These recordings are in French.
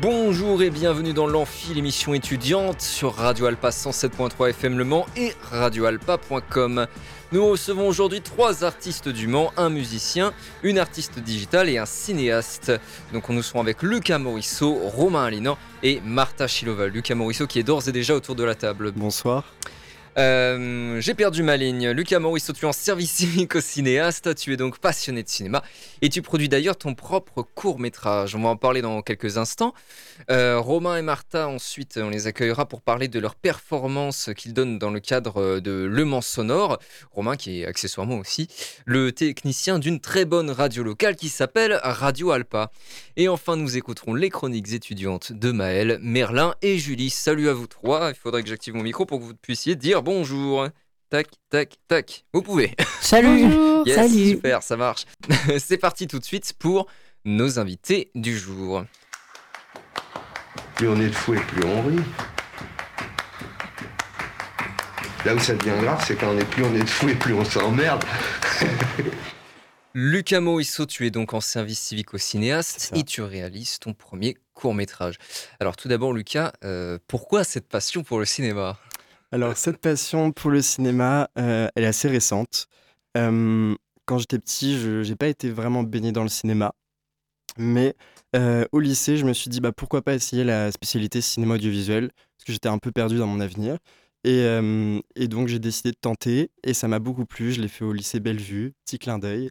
Bonjour et bienvenue dans l'Amphi, l'émission étudiante sur Radio Alpa 107.3 FM Le Mans et radioalpa.com. Nous recevons aujourd'hui trois artistes du Mans, un musicien, une artiste digitale et un cinéaste. Donc nous serons avec Lucas Morisseau, Romain Alinan et Martha Chilova. Lucas Morisseau qui est d'ores et déjà autour de la table. Bonsoir. Euh, j'ai perdu ma ligne. Lucas Morisseau, tu es en service civique au cinéaste, tu es donc passionné de cinéma et tu produis d'ailleurs ton propre court métrage. On va en parler dans quelques instants. Euh, Romain et Martha, ensuite, on les accueillera pour parler de leur performance qu'ils donnent dans le cadre de Le Mans Sonore. Romain, qui est accessoirement aussi le technicien d'une très bonne radio locale qui s'appelle Radio Alpa. Et enfin, nous écouterons les chroniques étudiantes de Maël, Merlin et Julie. Salut à vous trois. Il faudrait que j'active mon micro pour que vous puissiez dire bonjour. Tac, tac, tac. Vous pouvez. Salut. Yes, Salut. super, ça marche. C'est parti tout de suite pour nos invités du jour. Plus on est de fou et plus on rit. Là où ça devient grave, c'est quand on est plus on est de fou et plus on s'emmerde. Lucas Moïsso, tu es donc en service civique au cinéaste et tu réalises ton premier court métrage. Alors tout d'abord, Lucas, euh, pourquoi cette passion pour le cinéma? Alors, cette passion pour le cinéma, euh, elle est assez récente. Euh, quand j'étais petit, je n'ai pas été vraiment baigné dans le cinéma. Mais euh, au lycée, je me suis dit, bah, pourquoi pas essayer la spécialité cinéma audiovisuel? Parce que j'étais un peu perdu dans mon avenir. Et, et donc, j'ai décidé de tenter. Et ça m'a beaucoup plu. Je l'ai fait au lycée Bellevue. Petit clin d'œil.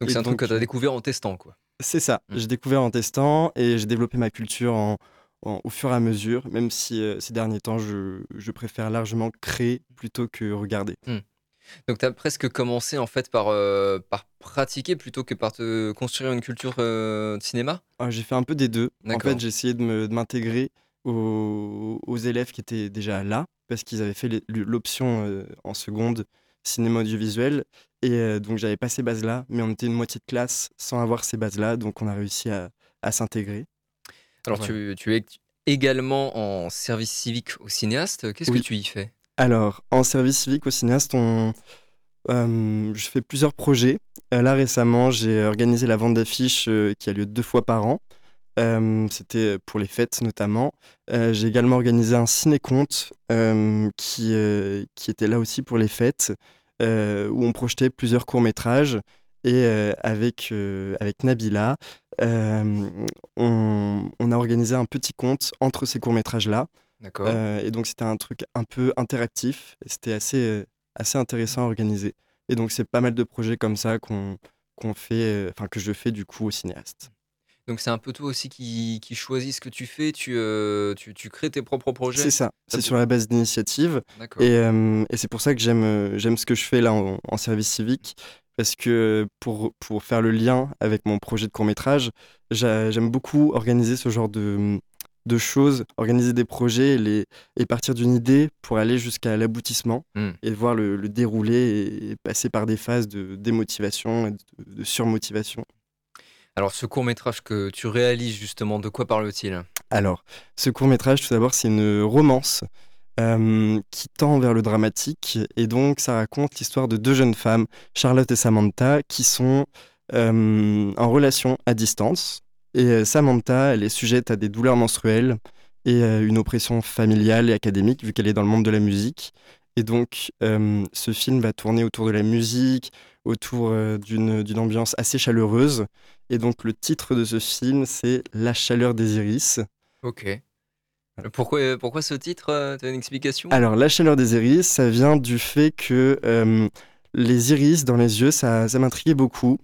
Donc c'est un truc que tu as découvert en testant, quoi. C'est ça. Mm. J'ai découvert en testant et j'ai développé ma culture en, en- au fur et à mesure, même si euh, ces derniers temps, je, je préfère largement créer plutôt que regarder. Donc tu as presque commencé en fait par, euh, par pratiquer plutôt que par te construire une culture euh, de cinéma? Ah, j'ai fait un peu des deux. En fait, j'ai essayé de m'intégrer aux, aux élèves qui étaient déjà là, parce qu'ils avaient fait l'option en seconde cinéma audiovisuel. Et euh, donc, j'avais pas ces bases-là, mais on était une moitié de classe sans avoir ces bases-là, donc on a réussi à, à s'intégrer. Alors tu, tu es également en service civique au cinéaste. Qu'est-ce Oui. que tu y fais? Alors, en service civique au cinéaste, on, euh, je fais plusieurs projets. Euh, là, récemment, j'ai organisé la vente d'affiches euh, qui a lieu deux fois par an. C'était pour les fêtes notamment. J'ai également organisé un ciné-conte qui, qui était là aussi pour les fêtes, où on projetait plusieurs courts-métrages. Et euh, avec, euh, avec Nabila, euh, on, on a organisé un petit conte entre ces courts-métrages-là. D'accord. Et donc c'était un truc un peu interactif et c'était assez, assez intéressant à organiser. Et donc c'est pas mal de projets comme ça qu'on qu'on fait, enfin que je fais du coup au cinéaste. Donc c'est un peu toi aussi qui, qui choisis ce que tu fais, tu, euh, tu, tu crées tes propres projets C'est ça, c'est sur la base d'initiative D'accord. et, euh, et c'est pour ça que j'aime j'aime ce que je fais là en, en service civique parce que pour, pour faire le lien avec mon projet de court métrage, j'aime beaucoup organiser ce genre de, de choses, organiser des projets et, les, et partir d'une idée pour aller jusqu'à l'aboutissement Hmm. et voir le, le dérouler et, et passer par des phases de démotivation et de, de surmotivation. Alors ce court métrage que tu réalises justement, de quoi parle-t-il? Alors, ce court métrage, tout d'abord, c'est une romance euh, qui tend vers le dramatique. Et donc, ça raconte l'histoire de deux jeunes femmes, Charlotte et Samantha, qui sont euh, en relation à distance. Et euh, Samantha, elle est sujette à des douleurs menstruelles et une oppression familiale et académique, vu qu'elle est dans le monde de la musique. Et donc, ce film va tourner autour de la musique, autour d'une ambiance assez chaleureuse. Et donc, le titre de ce film, c'est La chaleur des iris. Ok. Pourquoi, pourquoi ce titre Tu as une explication? Alors, la chaleur des iris, ça vient du fait que euh, les iris dans les yeux, ça, ça m'intriguait beaucoup.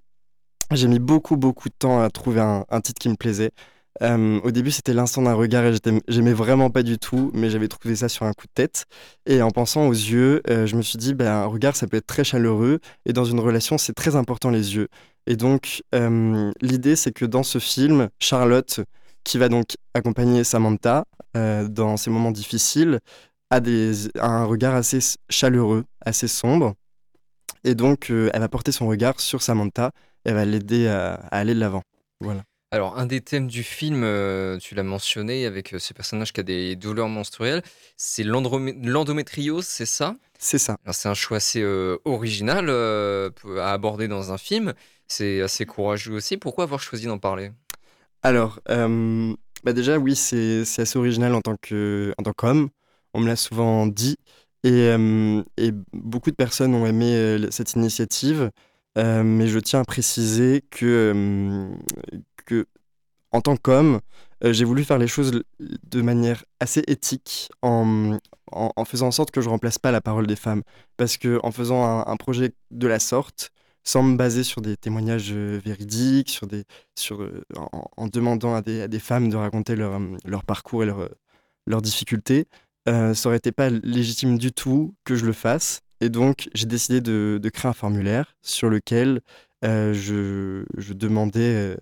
J'ai mis beaucoup, beaucoup de temps à trouver un, titre qui me plaisait. Euh, au début, c'était l'instant d'un regard et j'aimais vraiment pas du tout, mais j'avais trouvé ça sur un coup de tête. Et en pensant aux yeux, euh, je me suis dit, ben, un regard, ça peut être très chaleureux. Et dans une relation, c'est très important les yeux. Et donc, euh, l'idée, c'est que dans ce film, Charlotte, qui va donc accompagner Samantha euh, dans ces moments difficiles, a, des, a un regard assez chaleureux, assez sombre. Et donc, elle va porter son regard sur Samantha, elle va l'aider à, aller de l'avant. Voilà. Alors, un des thèmes du film, tu l'as mentionné, avec ce personnage qui a des douleurs menstruelles, c'est l'endométriose, c'est ça? C'est ça. C'est un choix assez original à aborder dans un film. C'est assez courageux aussi. Pourquoi avoir choisi d'en parler? Alors, bah déjà, oui, c'est assez original en tant qu'homme. On me l'a souvent dit. Et, et, beaucoup de personnes ont aimé cette initiative. mais je tiens à préciser que, en tant qu'homme, j'ai voulu faire les choses de manière assez éthique en, faisant en sorte que je remplace pas la parole des femmes. Parce que en faisant un projet de la sorte, sans me baser sur des témoignages euh, véridiques, sur des, sur, euh, en, demandant à des, à des, femmes de raconter leur, euh, leur parcours et leur, leurs difficultés, ça aurait été pas légitime du tout que je le fasse. Et donc, j'ai décidé de, de, créer un formulaire sur lequel je, je, demandais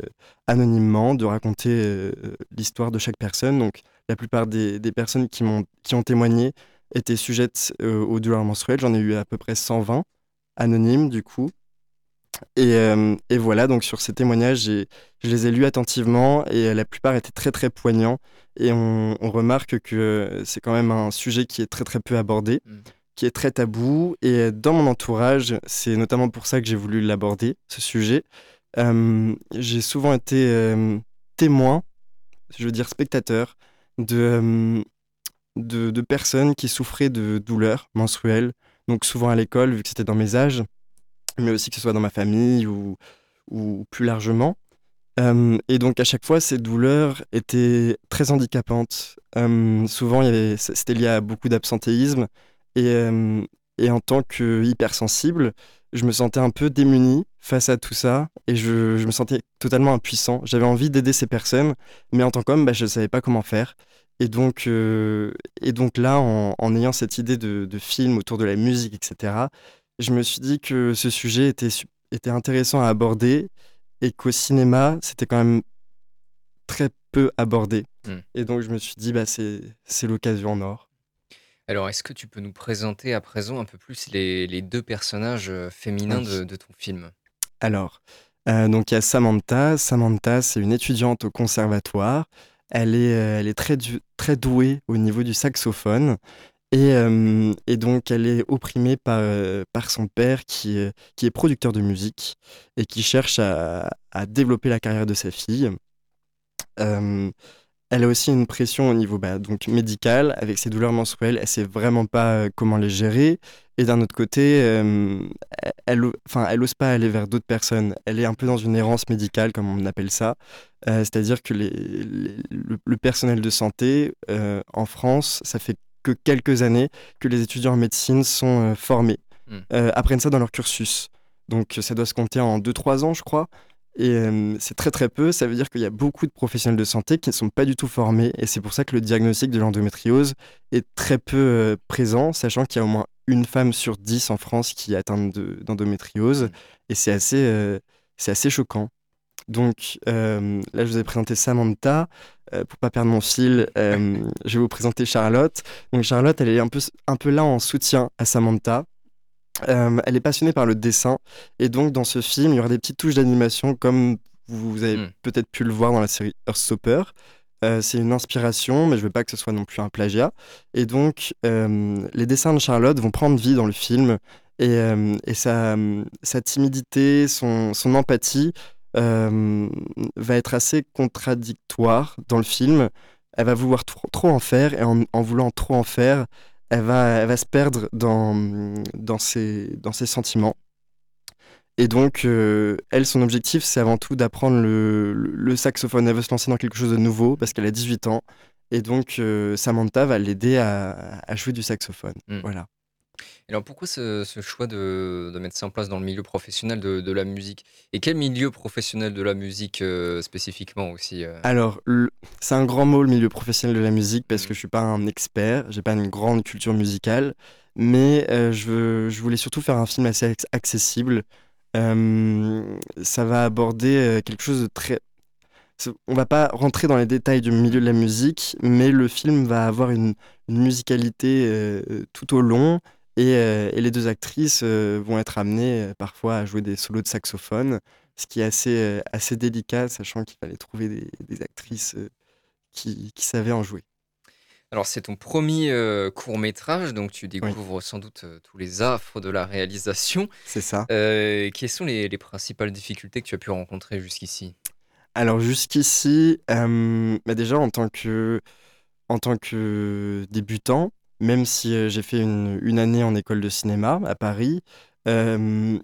anonymement de raconter l'histoire de chaque personne. Donc, la plupart des, des personnes qui, ont, qui ont témoigné étaient sujettes aux douleurs menstruelles. J'en ai eu à peu près 120 anonymes, du coup. Euh, et, voilà, donc sur ces témoignages, je les ai lus attentivement et la plupart étaient très très poignants. Et on, remarque que c'est quand même un sujet qui est très très peu abordé, mm. qui est très tabou. Et dans mon entourage, c'est notamment pour ça que j'ai voulu l'aborder, ce sujet. Euh, j'ai souvent été euh, témoin, je veux dire spectateur, de, de, de personnes qui souffraient de douleurs menstruelles, donc souvent à l'école, vu que c'était dans mes âges mais aussi que ce soit dans ma famille ou, ou plus largement. Euh, et donc à chaque fois, ces douleurs étaient très handicapantes. Euh, souvent, c'était lié à beaucoup d'absentéisme. Et, euh, et, en tant que hypersensible, je me sentais un peu démuni face à tout ça. Et je, je me sentais totalement impuissant. J'avais envie d'aider ces personnes, mais en tant qu'homme, bah, je ne savais pas comment faire. Et donc, et donc là, en, en, ayant cette idée de, de film autour de la musique, etc., je me suis dit que ce sujet était, était intéressant à aborder et qu'au cinéma, c'était quand même très peu abordé. Hmm. Et donc, je me suis dit, bah, c'est l'occasion en or. Alors, est-ce que tu peux nous présenter à présent un peu plus les, les deux personnages euh, féminins de, de, ton film? Alors, euh, donc il y a Samantha. Samantha, c'est une étudiante au conservatoire. Elle est, euh, elle est très, très douée au niveau du saxophone. Et, euh, et, donc, elle est opprimée par, euh, par son père qui, qui est producteur de musique et qui cherche à, à développer la carrière de sa fille. Euh, elle a aussi une pression au niveau bah, donc médical, avec ses douleurs menstruelles. Elle sait vraiment pas comment les gérer. Et d'un autre côté, elle, enfin, elle ose pas aller vers d'autres personnes. Elle est un peu dans une errance médicale, comme on appelle ça. C'est-à-dire que le, personnel de santé en France, ça fait que quelques années que les étudiants en médecine sont euh, formés, hmm. euh, apprennent ça dans leur cursus. Donc ça doit se compter en 2-3 ans, je crois. Et euh, c'est très très peu, ça veut dire qu'il y a beaucoup de professionnels de santé qui ne sont pas du tout formés. Et c'est pour ça que le diagnostic de l'endométriose est très peu présent, sachant qu'il y a au moins une femme sur 10 en France qui est atteinte d'endométriose. Hmm. Et c'est assez, c'est assez choquant. Donc là, je vous ai présenté Samantha. Euh, pour pas perdre mon fil, euh, je vais vous présenter Charlotte. Donc Charlotte, elle est un peu, un peu là en soutien à Samantha. Euh, elle est passionnée par le dessin et donc dans ce film, il y aura des petites touches d'animation comme vous avez hmm. peut-être pu le voir dans la série Earthstopper. c'est une inspiration, mais je veux pas que ce soit non plus un plagiat. Et donc, les dessins de Charlotte vont prendre vie dans le film et, et sa, sa, timidité, son, son empathie euh, va être assez contradictoire dans le film. Elle va vouloir trop, trop en faire et en, en, voulant trop en faire, elle va, elle va se perdre dans, dans, ses, dans ses sentiments. Et donc, euh, elle, son objectif, c'est avant tout d'apprendre le, le, saxophone. Elle veut se lancer dans quelque chose de nouveau parce qu'elle a 18 ans. Et donc, euh, Samantha va l'aider à, à, jouer du saxophone. Mm. Voilà alors pourquoi ce, choix de, mettre ça en place dans le milieu professionnel de, la musique? Et quel milieu professionnel de la musique euh, spécifiquement aussi euh? Alors, c'est un grand mot le milieu professionnel de la musique parce mmh. que je suis pas un expert, j'ai pas une grande culture musicale, mais euh, je, je, voulais surtout faire un film assez accessible. ça va aborder quelque chose de très... On va pas rentrer dans les détails du milieu de la musique, mais le film va avoir une, une musicalité tout au long Et, euh, et les deux actrices euh, vont être amenées euh, parfois à jouer des solos de saxophone, ce qui est assez, assez délicat, sachant qu'il fallait trouver des, des actrices qui, qui savaient en jouer. Alors, c'est ton premier court métrage, donc tu découvres sans doute tous les affres de la réalisation. C'est ça. Quelles sont les, les principales difficultés que tu as pu rencontrer jusqu'ici? Alors jusqu'ici, bah déjà en tant que, en tant que débutant, même si euh, j'ai fait une, une année en école de cinéma à Paris, euh,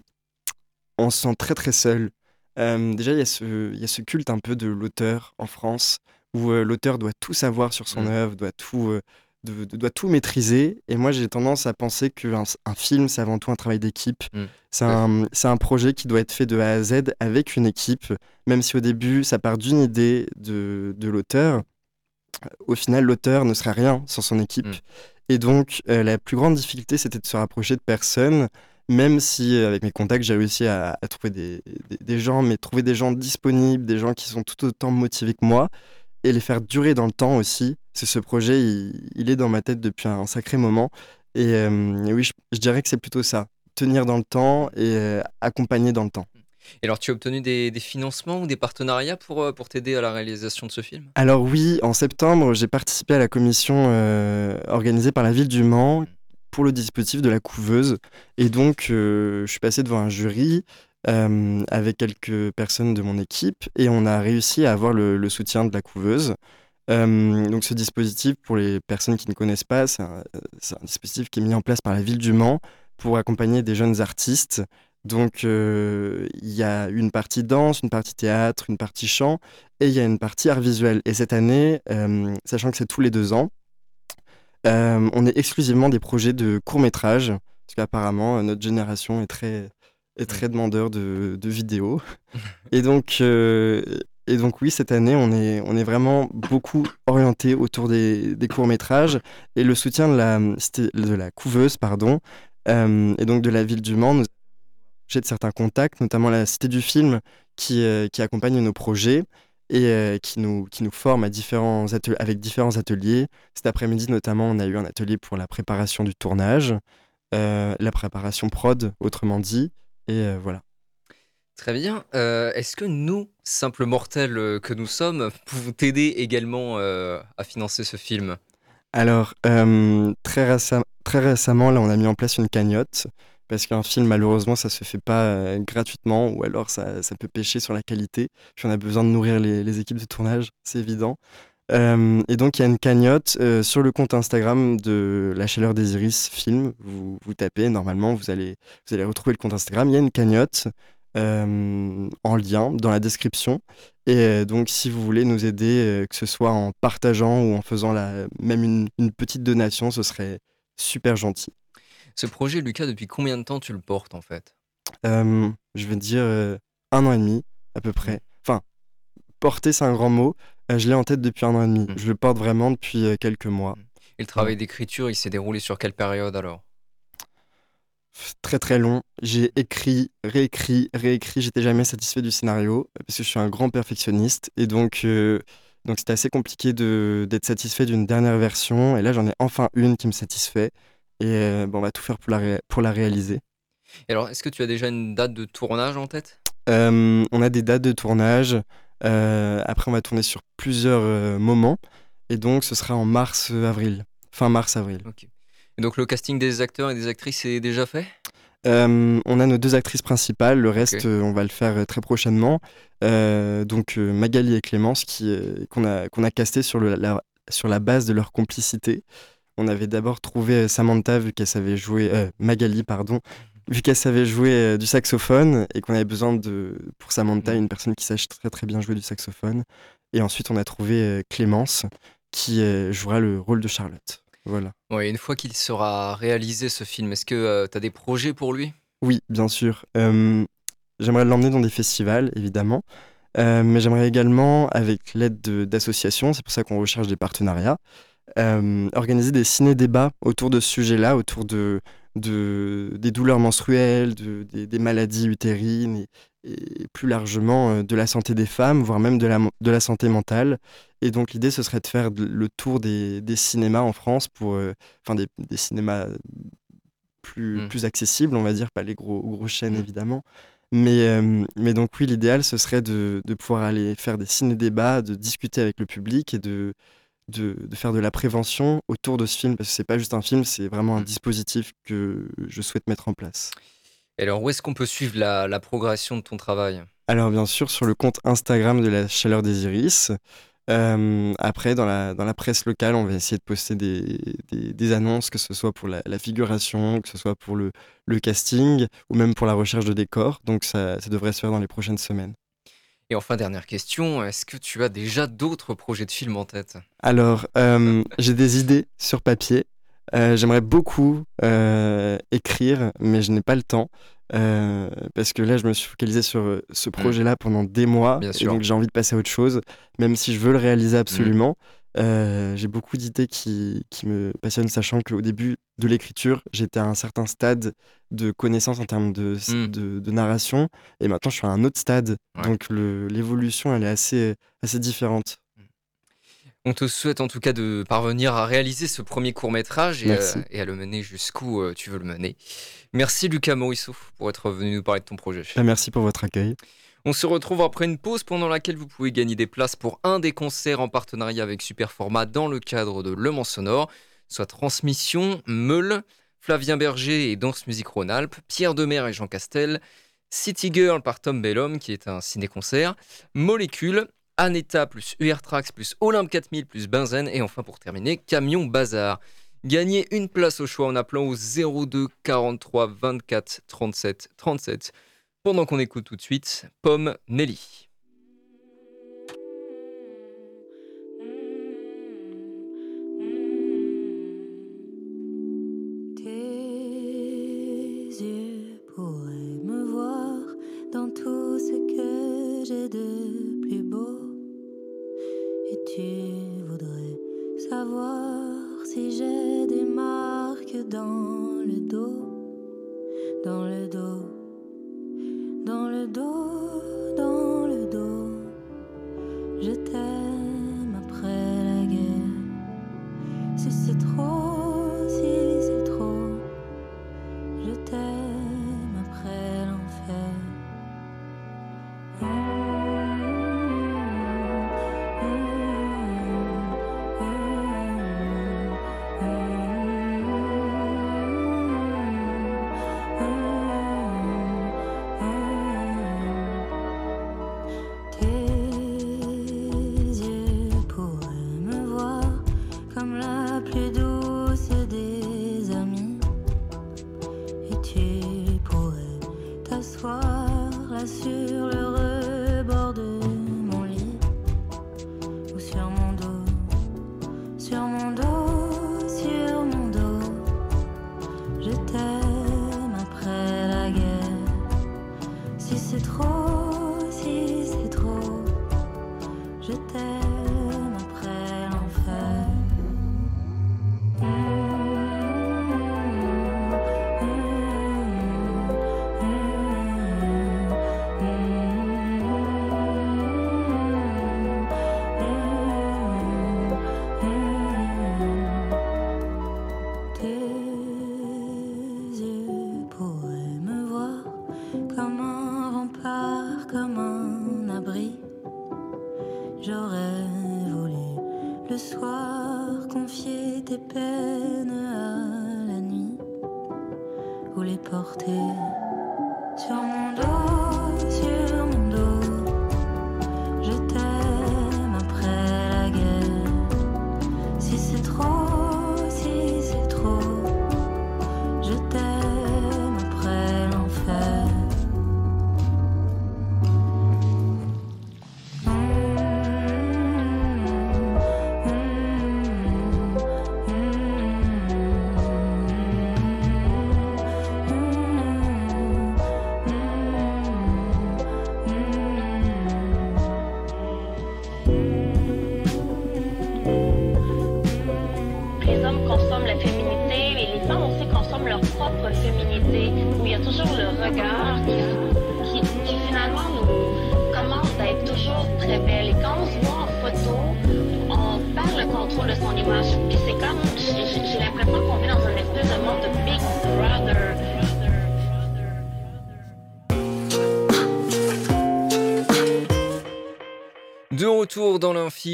on se sent très très seul. Déjà, il y, a ce- il y a ce culte un peu de l'auteur en France, où euh, l'auteur doit tout savoir sur son Mm. œuvre, doit tout, euh, de- de- doit tout maîtriser. Et moi, j'ai tendance à penser qu'un un film, c'est avant tout un travail d'équipe. Mm. C'est un, projet qui doit être fait de A à Z avec une équipe, même si au début, ça part d'une idée de, de l'auteur. Au final, l'auteur ne serait rien sans son équipe. Mm. Et donc, euh, la plus grande difficulté, c'était de se rapprocher de personnes, même si, euh, avec mes contacts, j'ai réussi à, trouver des, gens, mais trouver des gens disponibles, des gens qui sont tout autant motivés que moi, et les faire durer dans le temps aussi. C'est ce projet, il, est dans ma tête depuis un sacré moment. Et, euh, et oui, je, je dirais que c'est plutôt ça. Tenir dans le temps et accompagner dans le temps. Et alors, tu as obtenu des, financements ou des partenariats pour, euh, pour t'aider à la réalisation de ce film? Alors oui, en septembre, j'ai participé à la commission euh, organisée par la ville du Mans pour le dispositif de la couveuse. Et donc, euh, je suis passé devant un jury avec quelques personnes de mon équipe et on a réussi à avoir le, soutien de la couveuse. Donc ce dispositif, pour les personnes qui ne connaissent pas, c'est un dispositif qui est mis en place par la ville du Mans pour accompagner des jeunes artistes. Donc euh, il y a une partie danse, une partie théâtre, une partie chant et il y a une partie art visuel. Et cette année, euh, sachant que c'est tous les deux ans, euh, on est exclusivement des projets de court métrage, parce qu'apparemment notre génération est très, est très demandeur de, de vidéos. et, donc, et donc oui, cette année, on est, on est vraiment beaucoup orienté autour des, des courts métrages et le soutien de la, de la couveuse, pardon, euh, et donc de la ville du Mans, nous j'ai de certains contacts, notamment la Cité du Film, qui, euh, qui accompagne nos projets et euh, qui, nous, qui nous forme à différents atel- avec différents ateliers. Cet après-midi, notamment, on a eu un atelier pour la préparation du tournage, euh, la préparation prod, autrement dit, et euh, voilà. Très bien. Euh, Est-ce que nous, simples mortels que nous sommes, pouvons t'aider également à financer ce film? Alors, très, récem- très récemment, là, on a mis en place une cagnotte. Parce qu'un film, malheureusement, ça se fait pas euh, gratuitement, ou alors ça, ça peut pêcher sur la qualité. Puis on a besoin de nourrir les, équipes de tournage, c'est évident. Euh, et donc, il y a une cagnotte euh, sur le compte Instagram de La Chaleur des Iris Film. Vous, tapez, normalement, vous allez, vous allez retrouver le compte Instagram. Il y a une cagnotte en lien dans la description. Et donc, si vous voulez nous aider, que ce soit en partageant ou en faisant la, même une petite donation, ce serait super gentil. Ce projet, Lucas, depuis combien de temps tu le portes en fait? Euh, je vais dire euh, un an et demi à peu près. Enfin, porter c'est un grand mot. Euh, je l'ai en tête depuis un an et demi. Mm. Je le porte vraiment depuis quelques mois. Et le travail d'écriture, il s'est déroulé sur quelle période alors? Très très long. J'ai écrit, réécrit, réécrit. J'étais jamais satisfait du scénario parce que je suis un grand perfectionniste et donc euh, donc c'était assez compliqué de d'être satisfait d'une dernière version. Et là j'en ai enfin une qui me satisfait. Et euh, bon, on va tout faire pour la, ré- pour la réaliser. Et alors, est-ce que tu as déjà une date de tournage en tête? Euh, on a des dates de tournage. Euh, après, on va tourner sur plusieurs euh, moments. Et donc, ce sera en mars-avril. Fin mars-avril. Et donc, le casting des acteurs et des actrices est déjà fait? On a nos deux actrices principales. Le reste, on va le faire très prochainement. Donc, Magali et Clémence, qui, qu'on a, qu'on a casté sur, le- la, sur la base de leur complicité. On avait d'abord trouvé euh, Samantha, vu qu'elle savait jouer. euh, Magali, pardon. Vu qu'elle savait jouer euh, du saxophone et qu'on avait besoin de, pour Samantha, Mhm. une personne qui sache très très bien jouer du saxophone. Et ensuite, on a trouvé Clémence, qui jouera le rôle de Charlotte. Voilà. Ouais, une fois qu'il sera réalisé ce film, est-ce que tu as des projets pour lui? Oui, bien sûr. J'aimerais l'emmener dans des festivals, évidemment. Euh, mais j'aimerais également, avec l'aide de- d'associations, c'est pour ça qu'on recherche des partenariats, euh, organiser des ciné-débats autour de ce sujet-là, autour de, de- des douleurs menstruelles, de- des, des maladies utérines et, et plus largement euh, de la santé des femmes, voire même de la, de la santé mentale. Et donc l'idée, ce serait de faire le tour des, des cinémas en France, pour, euh, enfin des, des cinémas plus, Mm. plus accessibles, on va dire, pas les gros, gros chaînes Mm. évidemment. Mais, euh, mais donc oui, l'idéal, ce serait de, de pouvoir aller faire des ciné-débats, de discuter avec le public et de, de, de faire de la prévention autour de ce film, parce que c'est pas juste un film, c'est vraiment un Mm. dispositif que je souhaite mettre en place. Et alors, où est-ce qu'on peut suivre la, la progression de ton travail? Alors bien sûr, sur le compte Instagram de la Chaleur des Iris. Euh, après, dans la, dans la presse locale, on va essayer de poster des, des, des annonces, que ce soit pour la, la figuration, que ce soit pour le, le casting, ou même pour la recherche de décors. Donc ça, ça devrait se faire dans les prochaines semaines. Et enfin, dernière question, est-ce que tu as déjà d'autres projets de films en tête? Alors, euh, j'ai des idées sur papier. Euh, J'aimerais beaucoup euh, écrire, mais je n'ai pas le temps. Parce que là, je me suis focalisé sur ce projet-là pendant des mois. Bien et sûr. donc, j'ai envie de passer à autre chose, même si je veux le réaliser absolument. Euh, j'ai beaucoup d'idées qui, qui me passionnent, sachant qu'au début de l'écriture, j'étais à un certain stade de connaissance en termes de, Mm. de, de narration. Et maintenant, je suis à un autre stade. Ouais. Donc, l'évolution, elle est assez, assez différente. On te souhaite en tout cas de parvenir à réaliser ce premier court métrage et, euh, et à le mener jusqu'où euh, tu veux le mener. Merci Lucas Morisseau pour être venu nous parler de ton projet. Bah, Merci pour votre accueil. On se retrouve après une pause pendant laquelle vous pouvez gagner des places pour un des concerts en partenariat avec Superformat dans le cadre de Le Mans Sonore, soit Transmission, Meule, Flavien Berger et Danse Musique Rhône-Alpes, Pierre Demer et Jean Castel, City Girl par Tom Bellum qui est un ciné-concert, Molécule, Aneta plus UR Trax plus Olympe 4000 plus Benzen et enfin pour terminer Camion Bazar. Gagnez une place au choix en appelant au 02 43 24 37 37 pendant qu'on écoute tout de suite Pomme Nelly.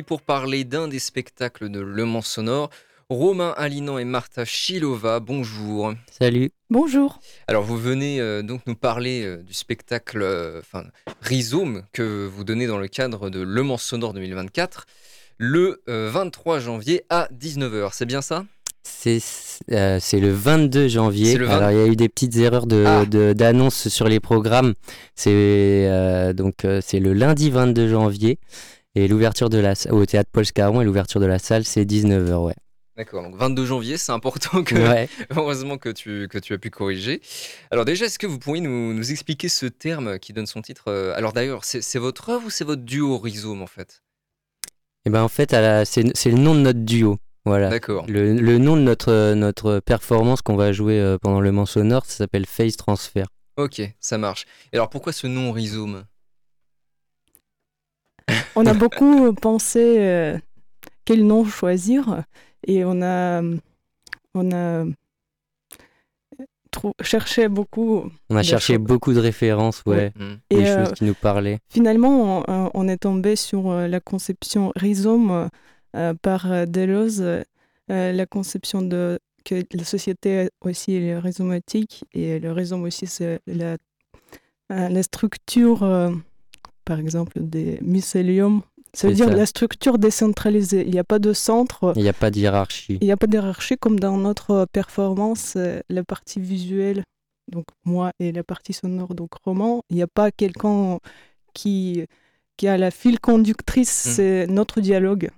Pour parler d'un des spectacles de Le Mans Sonore. Romain Alinan et Martha Chilova, bonjour. Salut. Bonjour. Alors vous venez euh, donc nous parler euh, du spectacle euh, enfin, Rhizome que vous donnez dans le cadre de Le Mans Sonore 2024 le 23 janvier à 19h, c'est bien ça? C'est c'est le 22 janvier. le 20 Alors il y a eu des petites erreurs de, Ah. de- d'annonce sur les programmes. C'est euh, donc euh, c'est le lundi 22 janvier et l'ouverture de la au théâtre Paul Scarron et l'ouverture de la salle c'est 19h ouais. D'accord, donc 22 janvier, c'est important que, Ouais. heureusement que tu, que tu as pu corriger. Alors déjà, est-ce que vous pourriez nous, nous expliquer ce terme qui donne son titre euh, Alors d'ailleurs, c'est votre œuvre ou c'est votre duo Rhizome en fait? Et ben en fait c'est le nom de notre duo. Voilà. D'accord. Le, le nom de notre notre performance qu'on va jouer euh, pendant le Mans sonore, ça s'appelle Face Transfer. Ok, ça marche. Et alors pourquoi ce nom Rhizome? On a beaucoup pensé euh, quel nom choisir et on a, on a cherché beaucoup. On a Des cherché choses. beaucoup de références, ouais, Hmm. des Et euh, choses qui nous parlaient. finalement, on, on est tombé sur euh, la conception rhizome euh, par euh, Deleuze, euh, la conception de que la société aussi est rhizomatique et le rhizome aussi c'est la, euh, la structure, euh, par exemple, des mycéliums. Ça veut dire ça. la structure décentralisée. Il n'y a pas de centre. Il n'y a pas de hiérarchie. Il n'y a pas de hiérarchie comme dans notre performance, euh, la partie visuelle, donc moi et la partie sonore, donc roman. Il n'y a pas quelqu'un qui, qui a la file conductrice, Mm. c'est notre dialogue.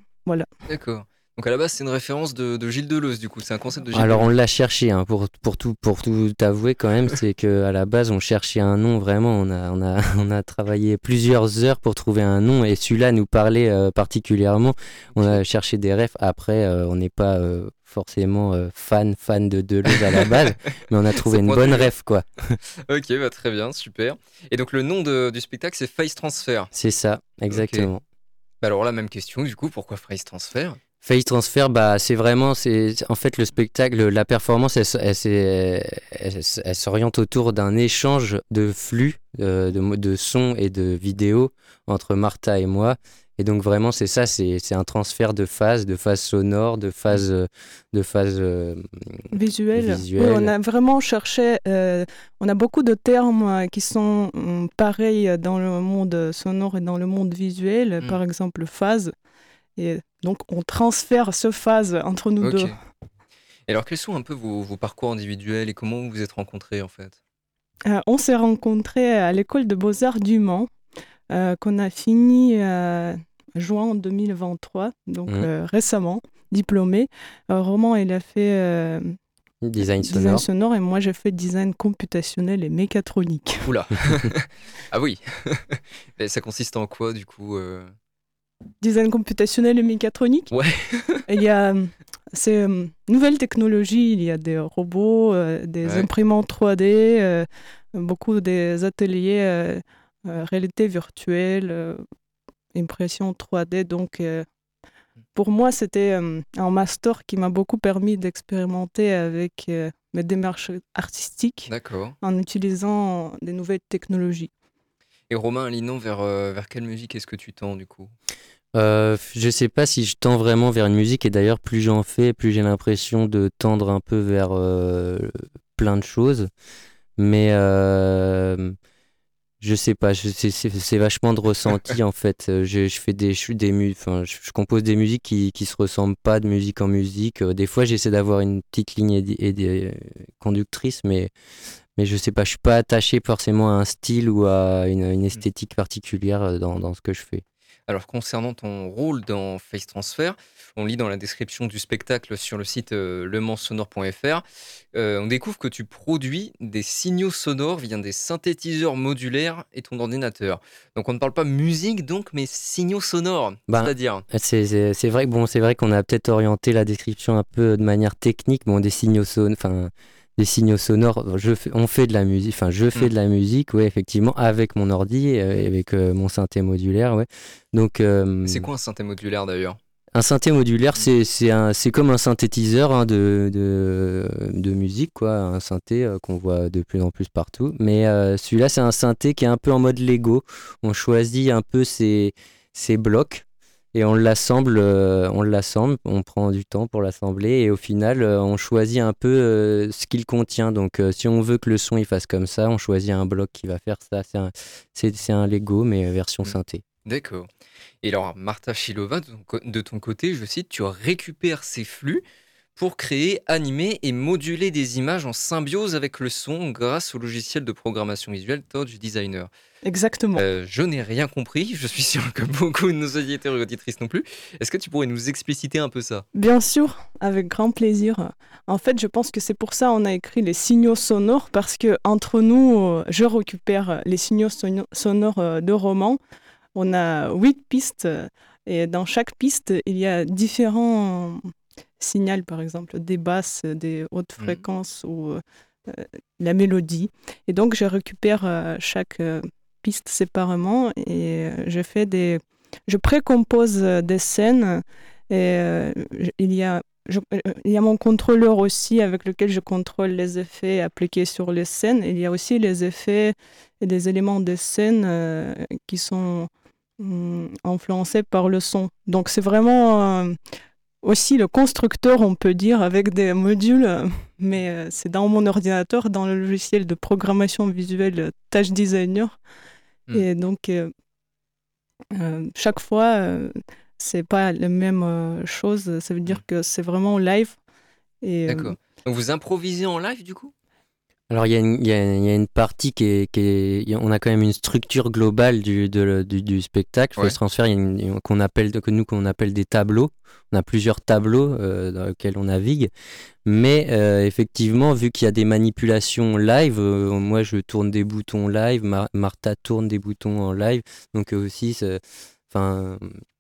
D'accord. Donc à la base, c'est une référence de, de Gilles Deleuze, du coup. C'est un concept de Gilles Alors on l'a cherché hein, pour, pour tout pour tout avouer quand même, c'est que à la base on cherchait un nom vraiment, on a on a on a travaillé plusieurs heures pour trouver un nom et celui-là nous parlait euh, particulièrement. On a cherché des refs. Après euh, on n'est pas euh, forcément fan fan de Deleuze à la base, mais on a trouvé une bonne ref quoi. Ok, bah, très bien, super. Et donc le nom de- du spectacle, c'est Face Transfer. C'est ça exactement. Bah, alors là, même question, du coup, pourquoi Face Transfer Face Transfer, bah, c'est vraiment, c'est en fait le spectacle, la performance, elle, s'oriente autour d'un échange de flux, euh, de, de sons et de vidéos entre Martha et moi. Et donc vraiment, c'est ça, c'est un transfert de phase, de phase sonore, de phase, de phase. euh, Visuel. Visuel. Oui, on a vraiment cherché, euh, on a beaucoup de termes qui sont pareils dans le monde sonore et dans le monde visuel, Mm. par exemple phase. Et donc on transfère ce phase entre nous deux. Et alors, quels sont un peu vos, vos parcours individuels et comment vous vous êtes rencontrés en fait? Euh, on s'est rencontrés à l'école de beaux-arts du Mans, euh, qu'on a fini euh, juin 2023, donc euh, récemment, diplômé. Euh, Roman, il a fait euh, design design sonore. sonore et moi, j'ai fait design computationnel et mécatronique. Oula Ah oui ça consiste en quoi, du coup euh? Design computationnel et mécatronique Ouais. Il y a, euh, c'est euh, nouvelle technologie, il y a des robots, euh, des Ouais. imprimantes 3D, euh, beaucoup des ateliers réalité virtuelle, impression 3D. Donc, pour moi, c'était un master qui m'a beaucoup permis d'expérimenter avec mes démarches artistiques en utilisant des nouvelles technologies. Et Romain, Linon, vers, vers quelle musique est-ce que tu tends, du coup? Euh, je sais pas si je tends vraiment vers une musique et d'ailleurs plus j'en fais, plus j'ai l'impression de tendre un peu vers euh, plein de choses. Mais euh, je sais pas, c'est- vachement de ressenti en fait. Euh, Je, je fais des, je, des enfin, je, je compose des musiques qui qui se ressemblent pas de musique en musique. Euh, Des fois j'essaie d'avoir une petite ligne édi- édi- conductrice, mais mais je sais pas, je suis pas attaché forcément à un style ou à une, une esthétique particulière dans, dans ce que je fais. Alors, concernant ton rôle dans Face Transfer, on lit dans la description du spectacle sur le site euh, lemansonore.fr, euh, on découvre que tu produis des signaux sonores via des synthétiseurs modulaires et ton ordinateur. Donc, on ne parle pas musique, donc, mais signaux sonores. Ben, C'est-à-dire C'est- vrai que bon, c'est vrai qu'on a peut-être orienté la description un peu de manière technique, bon, des signaux sonores, enfin, des signaux sonores. Je fais- on fait de la musique, enfin, je fais Mm. de la musique, ouais, effectivement, avec mon ordi, euh, et avec euh, mon synthé modulaire, ouais. Donc, euh, C'est quoi un synthé modulaire d'ailleurs? Un synthé modulaire, c'est c'est un- c'est comme un synthétiseur hein, de, de, de musique, quoi, un synthé euh, qu'on voit de plus en plus partout. Mais euh, celui-là, c'est un synthé qui est un peu en mode Lego. On choisit un peu ses, ses blocs et on l'assemble, on l'assemble, on prend du temps pour l'assembler et au final on choisit un peu ce qu'il contient. Donc si on veut que le son il fasse comme ça, on choisit un bloc qui va faire ça. C'est un, c'est, un Lego mais version mmh. synthé. D'accord. Et alors Martha Shilova, de ton côté, je cite, tu récupères ces flux pour créer, animer et moduler des images en symbiose avec le son grâce au logiciel de programmation visuelle Touch Designer. Exactement. Euh, je n'ai rien compris, je suis sûr que beaucoup de nos auditeurs et auditrices non plus. Est-ce que tu pourrais nous expliciter un peu ça? Bien sûr, avec grand plaisir. En fait, je pense que c'est pour ça qu'on a écrit les signaux sonores, parce que entre nous, euh, je récupère les signaux sonores euh, de romans. On a huit pistes, et dans chaque piste, il y a différents signal, par exemple, des basses, des hautes mmh. fréquences ou euh, la mélodie. Et donc, je récupère euh, chaque euh, piste séparément et je fais des... Je précompose des scènes et il y a il y a mon contrôleur aussi avec lequel je contrôle les effets appliqués sur les scènes. Il y a aussi les effets et des éléments des scènes qui sont mmh, influencés par le son. Donc c'est vraiment aussi le constructeur, on peut dire, avec des modules, mais euh, c'est dans mon ordinateur, dans le logiciel de programmation visuelle Touch Designer. Hmm. Et donc, euh, euh, chaque fois, c'est pas la même chose. Ça veut dire hmm. que c'est vraiment live. D'accord. Donc, vous improvisez en live, du coup? Alors il y, y, y, a une partie qui est, qui est, on a quand même une structure globale du, de, du, du, spectacle. Ouais. Ce transfert, qu'on appelle, que nous qu'on appelle des tableaux. On a plusieurs tableaux euh, dans lesquels on navigue, mais euh, effectivement, vu qu'il y a des manipulations live, euh, moi je tourne des boutons live, Martha tourne des boutons en live, donc aussi, enfin,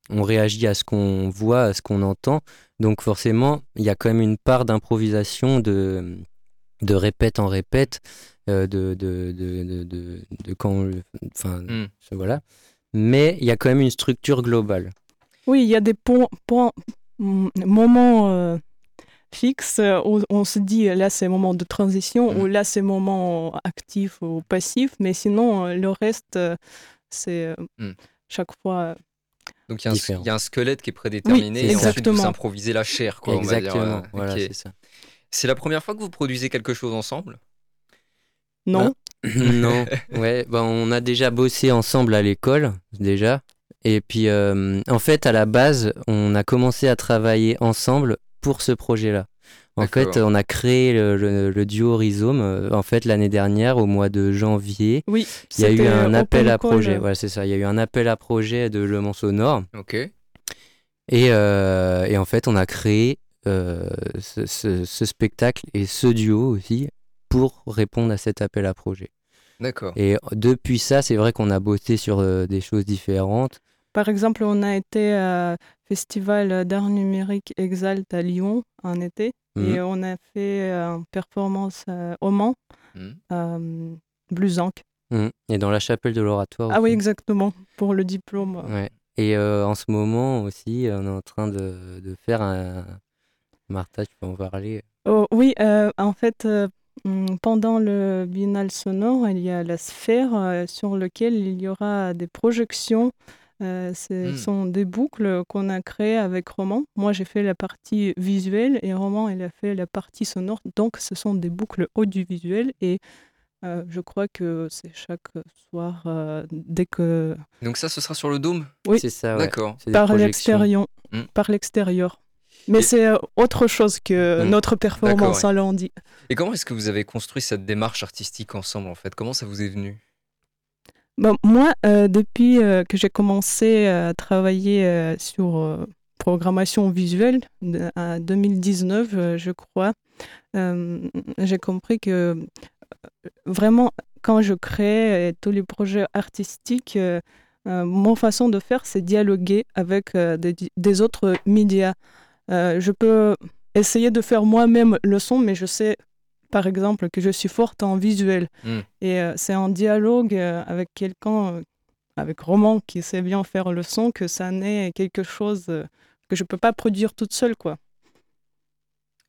on réagit à ce qu'on voit, à ce qu'on entend. Donc forcément, il y a quand même une part d'improvisation de de répète en répète, euh, de, de, de, de, de, quand. Enfin, hmm. voilà. Mais il y a quand même une structure globale. Oui, il y a des points, moments euh, fixes où on se dit là c'est moment de transition hmm. ou là c'est moment actif ou passif, mais sinon euh, le reste c'est hmm. chaque fois. Donc il y, y, a un squelette qui est prédéterminé et ensuite vous improvisez la chair. Quoi, exactement, on va dire. voilà, c'est ça. C'est la première fois que vous produisez quelque chose ensemble? Non. Bah, non. Ouais, bah, on a déjà bossé ensemble à l'école, déjà. Et puis, euh, en fait, à la base, on a commencé à travailler ensemble pour ce projet-là. En fait, on a créé le, duo Rhizome euh, en fait l'année dernière au mois de janvier. Oui. Il y a eu un appel à projet. Ouais, c'est ça. Il y a eu un appel à projet de Le Mans Sonore. Ok. Et, euh, et, en fait, on a créé euh, ce, spectacle et ce duo aussi pour répondre à cet appel à projet. D'accord. Et depuis ça, c'est vrai qu'on a bossé sur euh, des choses différentes. Par exemple, on a été au Festival d'art numérique Exalt à Lyon en été mmh. et on a fait une performance au Mans, mmh. Bluzank. Mmh. Et dans la chapelle de l'oratoire. Ah oui, exactement, pour le diplôme. Ouais. Et euh, en ce moment aussi, on est en train de, de faire un, Martha, tu peux en parler? Oh, Oui, euh, en fait, euh, mm, pendant le Biennale sonore, il y a la sphère euh, sur laquelle il y aura des projections. ce hmm. sont des boucles qu'on a créées avec Roman. Moi, j'ai fait la partie visuelle et Roman, il a fait la partie sonore. Donc, ce sont des boucles audiovisuelles et je crois que c'est chaque soir, dès que... Donc ça, ce sera sur le dôme? Oui, c'est ça. D'accord. Par l'extérieur. Hmm. Par l'extérieur. Mais c'est euh, autre chose que hmm. notre performance à lundi. Et comment est-ce que vous avez construit cette démarche artistique ensemble en fait? Comment ça vous est venu? Moi, euh, depuis euh, que j'ai commencé à travailler sur programmation visuelle en 2019, je crois, j'ai compris que vraiment, quand je crée tous les projets artistiques, mon façon de faire, c'est dialoguer avec des, des, autres médias. Euh, je peux essayer de faire moi-même le son, mais je sais, par exemple, que je suis forte en visuel. Hmm. Et euh, c'est en dialogue euh, avec quelqu'un, avec Roman, qui sait bien faire le son, que ça naît quelque chose que je ne peux pas produire toute seule, quoi.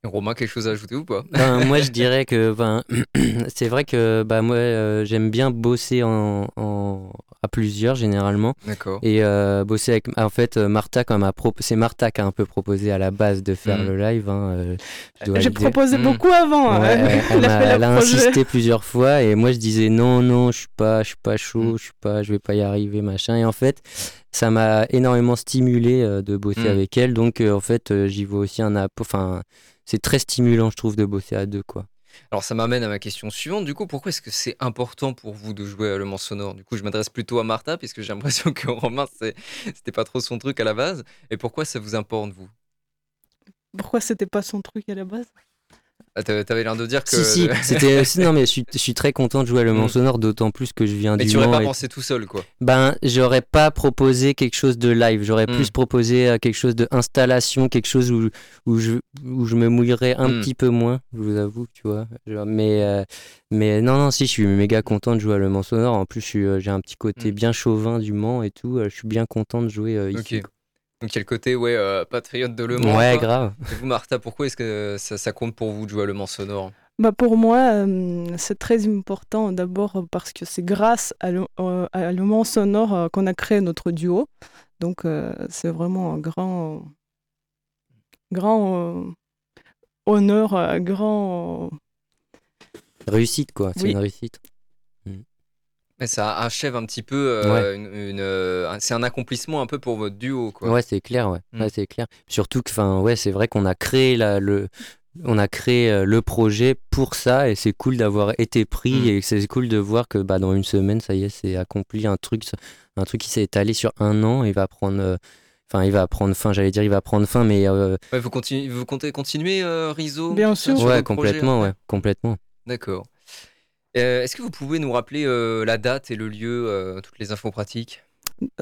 Romain, quelque chose à ajouter ou pas? Ben, Moi, je dirais que ben, c'est vrai que bah, moi, euh, j'aime bien bosser en, en, à plusieurs généralement. D'accord. Et euh, bosser avec. En fait, euh, Martha, comme a pro... c'est Martha qui a un peu proposé à la base de faire Mm. le live. Hein, euh, je J'ai proposé Mm. beaucoup avant. hein. Ouais, elle, a m'a- elle insisté plusieurs fois et moi je disais non non je suis pas je suis pas chaud Mm. je suis pas je vais pas y arriver machin et en fait ça m'a énormément stimulé de bosser avec elle donc euh, en fait euh, j'y vois aussi un app enfin c'est très stimulant je trouve de bosser à deux quoi Alors ça m'amène à ma question suivante. Du coup, pourquoi est-ce que c'est important pour vous de jouer à Le Mans Sonore? Du coup, je m'adresse plutôt à Martha, puisque j'ai l'impression que Romain, c'est- c'était pas trop son truc à la base. Et pourquoi ça vous importe, vous? Pourquoi c'était pas son truc à la base? Ah, t'a- T'avais l'air de dire que. si si c'était si, non mais je suis, je suis très content de jouer à Le Mans Mm. Sonore d'autant plus que je viens Mais du tu aurais pas et- pensé tout seul, quoi. Ben, j'aurais pas proposé quelque chose de live. J'aurais Mm. plus proposé euh, quelque chose d'installation, quelque chose où, où, je, où je me mouillerais un Mm. petit peu moins, je vous avoue, tu vois. Genre, mais, euh, mais non, non, si, je suis méga content de jouer à Le Mans Sonore. En plus, euh, j'ai un petit côté Mm. bien chauvin du Mans et tout. Je suis bien content de jouer euh, ici. Ok. Donc, il y a le côté, ouais, euh, patriote de Le Mans. Ouais, grave. Et vous, Martha, pourquoi est-ce que ça, ça compte pour vous de jouer à Le Mans Sonore? Bah pour moi, euh, c'est très important d'abord parce que c'est grâce à le, euh, à Le Mans Sonore euh, qu'on a créé notre duo. Donc euh, c'est vraiment un grand, grand euh, honneur, un grand... Réussite, quoi. C'est Oui. une réussite. Mais ça achève un petit peu. euh, une, une, euh, c'est un accomplissement un peu pour votre duo, quoi. Ouais, c'est clair, ouais. Mm. Ouais, c'est clair. Surtout que, enfin, ouais, c'est vrai qu'on a créé la, le, on a créé euh, le projet pour ça et c'est cool d'avoir été pris Mm. et c'est cool de voir que, bah, dans une semaine, ça y est, c'est accompli un truc, un truc qui s'est étalé sur un an et va prendre, euh, enfin, il va prendre fin. J'allais dire, il va prendre fin, mais euh, Ouais, vous, continuez, vous comptez continuer, euh, Rizzo Bien sûr. ouais, votre projet, complètement, après? ouais, complètement. D'accord. Euh, Est-ce que vous pouvez nous rappeler euh, la date et le lieu, euh, toutes les infos pratiques?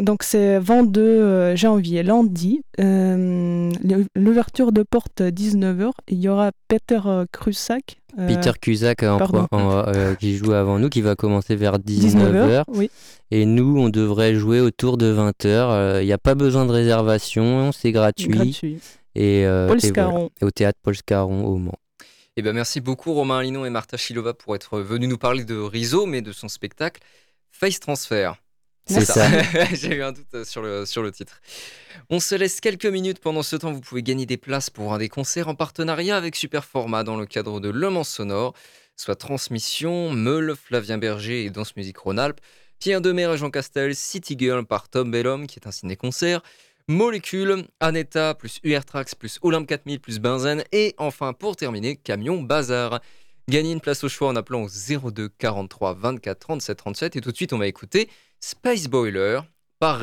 Donc c'est 22 euh, janvier, lundi. Euh, L'ouverture de porte 19h. Il y aura Peter Krusak. Peter Cusack en en, euh, qui joue avant nous, qui va commencer vers 19h. 19h. Oui. Et nous, on devrait jouer autour de 20h. Il n'y a pas besoin de réservation, c'est gratuit. Gratuit. Et, euh, Paul et voilà. Scarron. Et au théâtre Paul Scarron au Mans. Eh ben, merci beaucoup Romain Linon et Martha Chilova pour être venus nous parler de Rizzo, mais de son spectacle Face Transfer. C'est ça. J'ai eu un doute euh, sur le, sur le titre. On se laisse quelques minutes. Pendant ce temps, vous pouvez gagner des places pour un des concerts en partenariat avec Superformat dans le cadre de Le Mans Sonore, soit Transmission, Meule, Flavien Berger et Danse Musique Rhône-Alpes, Pierre Demer et Jean Castel, City Girl par Tom Bellum, qui est un ciné-concert, Molécule, Aneta plus UR Trax plus Olympe 4000 plus Benzen, et enfin pour terminer, Camion Bazar. Gagnez une place au choix en appelant au 02 43 24 37 37 et tout de suite on va écouter Space Boiler par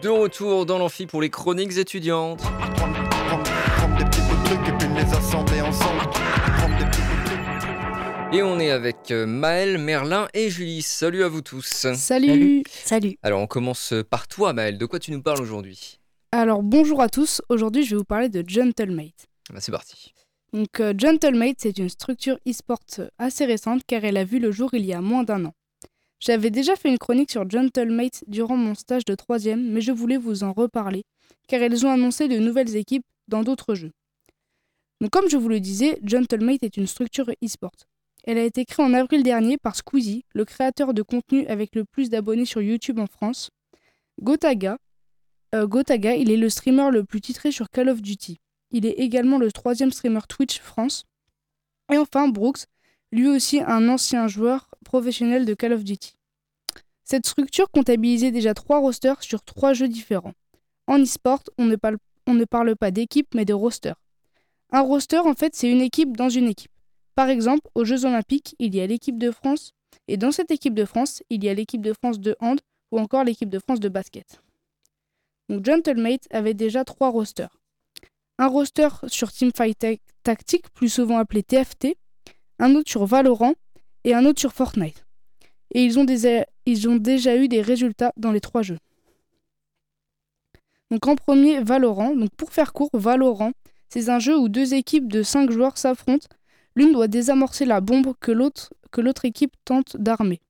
Resume. retour dans l'amphi pour les chroniques étudiantes. Et on est avec euh, Maël, Merlin et Julie. Salut à vous tous. Salut. Salut. Alors on commence par toi Maël. De quoi tu nous parles aujourd'hui? Alors bonjour à tous. Aujourd'hui je vais vous parler de Gentlemate. Bah, c'est parti. Donc euh, Gentlemate c'est une structure e-sport assez récente car elle a vu le jour il y a moins d'un an. J'avais déjà fait une chronique sur Gentlemate durant mon stage de troisième, mais je voulais vous en reparler, car elles ont annoncé de nouvelles équipes dans d'autres jeux. Donc comme je vous le disais, Gentlemate est une structure e-sport. Elle a été créée en avril dernier par Squeezie, le créateur de contenu avec le plus d'abonnés sur YouTube en France. Gotaga, euh, il est le streamer le plus titré sur Call of Duty. Il est également le troisième streamer Twitch France. Et enfin Brooks, lui aussi un ancien joueur professionnel de Call of Duty. Cette structure comptabilisait déjà trois rosters sur trois jeux différents. En e-sport, on, ne parle, pas d'équipe mais de roster. Un roster, en fait, c'est une équipe dans une équipe. Par exemple, aux Jeux Olympiques, il y a l'équipe de France, et dans cette équipe de France, il y a l'équipe de France de hand ou encore l'équipe de France de basket. Donc Gentlemate avait déjà trois rosters. Un roster sur Teamfight Tactique, plus souvent appelé TFT, un autre sur Valorant et un autre sur Fortnite. Et ils ont, déjà eu des résultats dans les trois jeux. Donc en premier, Valorant. Donc pour faire court, Valorant, c'est un jeu où deux équipes de cinq joueurs s'affrontent L'une doit désamorcer la bombe que l'autre, que l'autre équipe tente d'armer.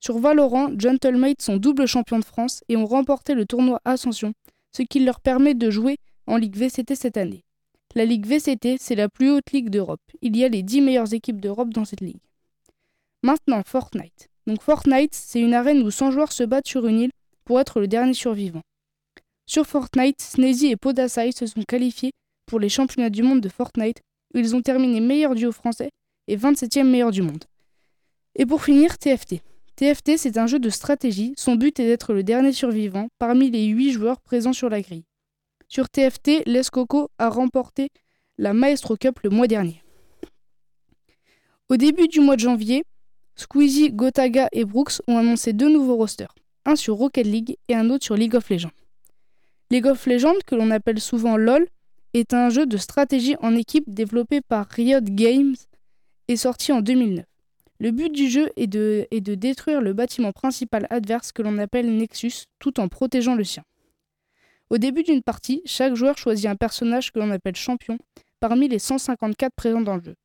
Sur Valorant, Gentlemate sont double champions de France et ont remporté le tournoi Ascension, ce qui leur permet de jouer en Ligue VCT cette année. La Ligue VCT, c'est la plus haute ligue d'Europe. Il y a les 10 meilleures équipes d'Europe dans cette ligue. Maintenant, Fortnite. Donc Fortnite, c'est une arène où 100 joueurs se battent sur une île pour être le dernier survivant. Sur Fortnite, Sneezy et Podasai se sont qualifiés pour les championnats du monde de Fortnite ils ont terminé meilleur duo français et 27e meilleur du monde. Et pour finir, TFT. TFT, c'est un jeu de stratégie. Son but est d'être le dernier survivant parmi les 8 joueurs présents sur la grille. Sur TFT, Les Coco a remporté la Maestro Cup le mois dernier. Au début du mois de janvier, Squeezie, Gotaga et Brooks ont annoncé deux nouveaux rosters, un sur Rocket League et un autre sur League of Legends. League of Legends, que l'on appelle souvent LOL, est un jeu de stratégie en équipe développé par Riot Games et sorti en 2009. Le but du jeu est de détruire le bâtiment principal adverse que l'on appelle Nexus tout en protégeant le sien. Au début d'une partie, chaque joueur choisit un personnage que l'on appelle champion parmi les 154 présents dans le jeu.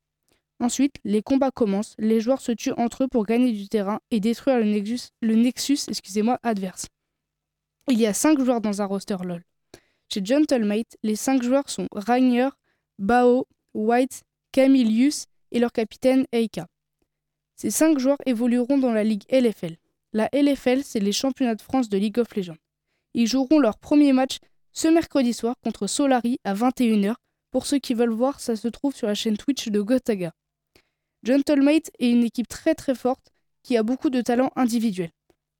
Ensuite, les combats commencent, les joueurs se tuent entre eux pour gagner du terrain et détruire le Nexus, le Nexus excusez-moi, adverse. Il y a 5 joueurs dans un roster LoL. Chez Gentlemate, les cinq joueurs sont Rainier, Bao, White, Camilius et leur capitaine Eika. Ces cinq joueurs évolueront dans la Ligue LFL. La LFL, c'est les championnats de France de League of Legends. Ils joueront leur premier match ce mercredi soir contre Solari à 21h. Pour ceux qui veulent voir, ça se trouve sur la chaîne Twitch de Gotaga. Gentlemate est une équipe très très forte qui a beaucoup de talents individuels.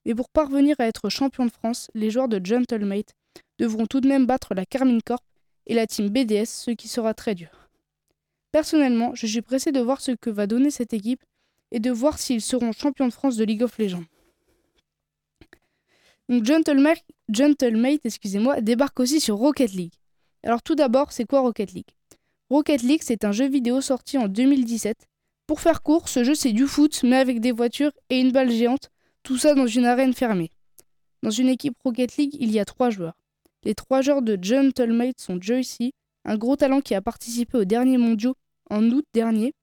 Mais pour parvenir à être champion de France, les joueurs de Gentlemate devront tout de même battre la Carmine Corp et la team BDS, ce qui sera très dur. Personnellement, je suis pressé de voir ce que va donner cette équipe et de voir s'ils seront champions de France de League of Legends. Donc Gentlemate, excusez-moi, débarque aussi sur Rocket League. Alors tout d'abord, c'est quoi Rocket League? Rocket League, c'est un jeu vidéo sorti en 2017. Pour faire court, ce jeu c'est du foot, mais avec des voitures et une balle géante, tout ça dans une arène fermée. Dans une équipe Rocket League, il y a trois joueurs. Les trois joueurs de Gentlemate sont Joycey, un gros talent qui a participé aux derniers mondiaux en août dernier,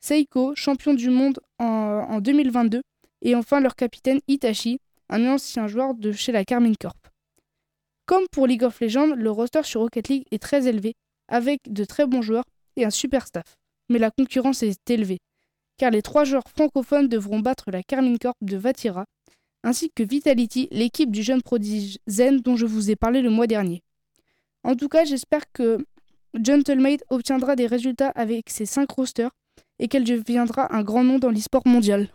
Seiko, champion du monde en, 2022, et enfin leur capitaine Itachi, un ancien joueur de chez la Carmine Corp. Comme pour League of Legends, le roster sur Rocket League est très élevé, avec de très bons joueurs et un super staff. Mais la concurrence est élevée, car les trois joueurs francophones devront battre la Carmine Corp de Vatira, ainsi que Vitality, l'équipe du jeune prodige Zen dont je vous ai parlé le mois dernier. En tout cas, j'espère que Gentlemate obtiendra des résultats avec ses 5 rosters et qu'elle deviendra un grand nom dans l'e-sport mondial.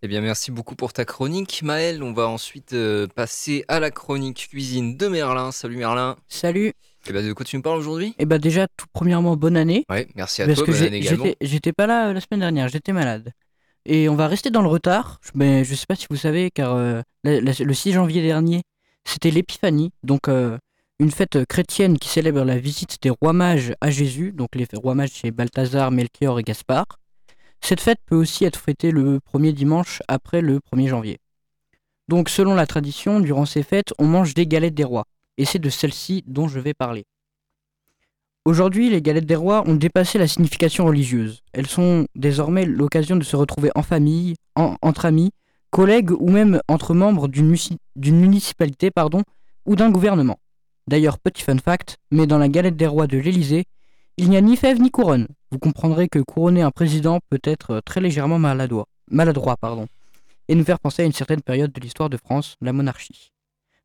Eh bien, merci beaucoup pour ta chronique, Maël. On va ensuite euh, passer à la chronique cuisine de Merlin. Salut Merlin. Salut. Eh bien, de quoi tu nous parles aujourd'hui? Eh bien, déjà, tout premièrement, bonne année. Oui, merci à toi, bonne année également. J'étais pas là euh, la semaine dernière, j'étais malade. Et on va rester dans le retard, mais je ne sais pas si vous savez, car euh, le 6 janvier dernier, c'était l'épiphanie, donc une fête chrétienne qui célèbre la visite des rois mages à Jésus, donc les rois mages c'est Balthazar, Melchior et Gaspard. Cette fête peut aussi être fêtée le premier dimanche après le 1er janvier. Donc selon la tradition, durant ces fêtes, on mange des galettes des rois, et c'est de celles-ci dont je vais parler. Aujourd'hui, les galettes des rois ont dépassé la signification religieuse. Elles sont désormais l'occasion de se retrouver en famille, en- entre amis, collègues ou même entre membres d'une municipalité pardon, ou d'un gouvernement. D'ailleurs, petit fun fact, mais dans la galette des rois de l'Élysée, il n'y a ni fève ni couronne. Vous comprendrez que couronner un président peut être euh, très légèrement maladroit, maladroit pardon, et nous faire penser à une certaine période de l'histoire de France, la monarchie.